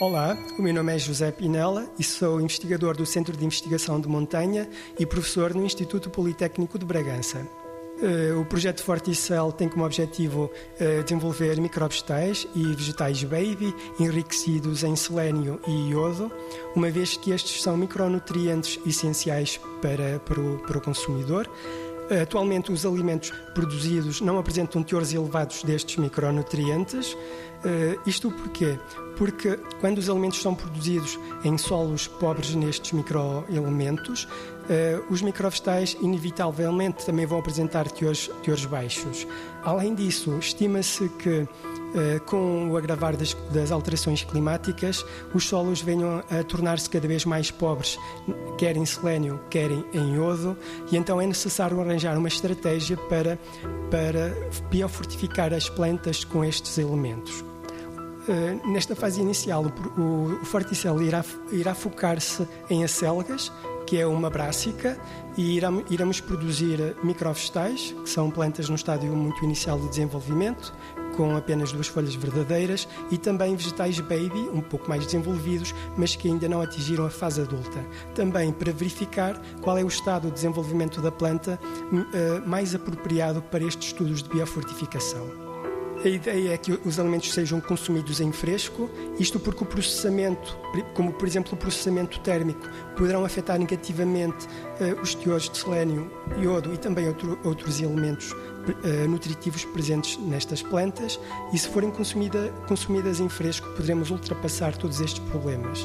Olá, o meu nome é José Pinella e sou investigador do Centro de Investigação de Montanha e professor no Instituto Politécnico de Bragança. Eh, o projeto Forticel tem como objetivo eh, desenvolver microvegetais e vegetais baby enriquecidos em selênio e iodo, uma vez que estes são micronutrientes essenciais para, para, o, para o consumidor. Atualmente, os alimentos produzidos não apresentam teores elevados destes micronutrientes. Uh, isto porquê? Porque quando os alimentos são produzidos em solos pobres nestes microelementos, uh, os microvegetais inevitavelmente também vão apresentar teores, teores baixos. Além disso, estima-se que Uh, com o agravar das, das, alterações climáticas, os solos venham a tornar-se cada vez mais pobres, quer em selênio, quer em, em iodo, e então é necessário arranjar uma estratégia para, para biofortificar as plantas com estes elementos. Uh, nesta fase inicial, o, o, irá, irá focar-se em acelgas, que é uma brássica, e iremos produzir microvegetais, que são plantas no estádio muito inicial de desenvolvimento, com apenas duas folhas verdadeiras, e também vegetais baby, um pouco mais desenvolvidos, mas que ainda não atingiram a fase adulta. Também para verificar qual é o estado de desenvolvimento da planta uh, mais apropriado para estes estudos de biofortificação. A ideia é que os alimentos sejam consumidos em fresco, isto porque o processamento, como por exemplo o processamento térmico, poderão afetar negativamente uh, os teores de selênio, iodo e também outro, outros elementos uh, nutritivos presentes nestas plantas, e se forem consumida, consumidas em fresco, poderemos ultrapassar todos estes problemas.